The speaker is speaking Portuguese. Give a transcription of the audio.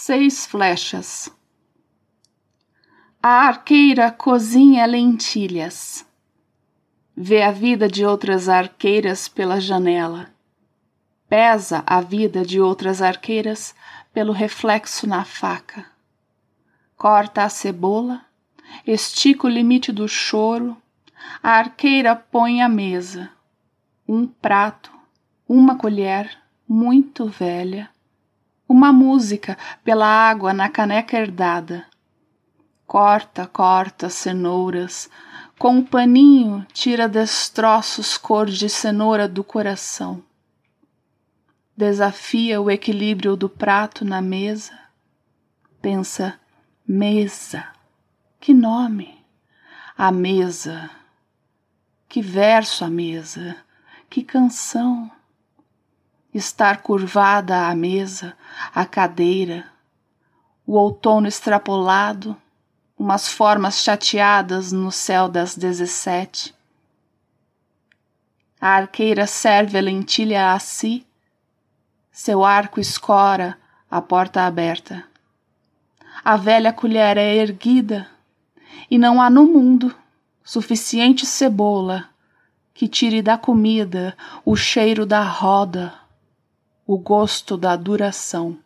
Seis flechas. A arqueira cozinha lentilhas. Vê a vida de outras arqueiras pela janela. Pesa a vida de outras arqueiras pelo reflexo na faca. Corta a cebola, estica o limite do choro, a arqueira põe a mesa. Um prato, uma colher, muito velha uma música pela água na caneca herdada. Corta, corta cenouras, com um paninho tira destroços cor de cenoura do coração. Desafia o equilíbrio do prato na mesa. Pensa, mesa, que nome? A mesa, que verso a mesa, que canção estar curvada à mesa, à cadeira, o outono extrapolado, umas formas chateadas no céu das dezessete. A arqueira serve a lentilha a si, seu arco escora a porta aberta. A velha colher é erguida, e não há no mundo suficiente cebola que tire da comida o cheiro da roda o gosto da duração.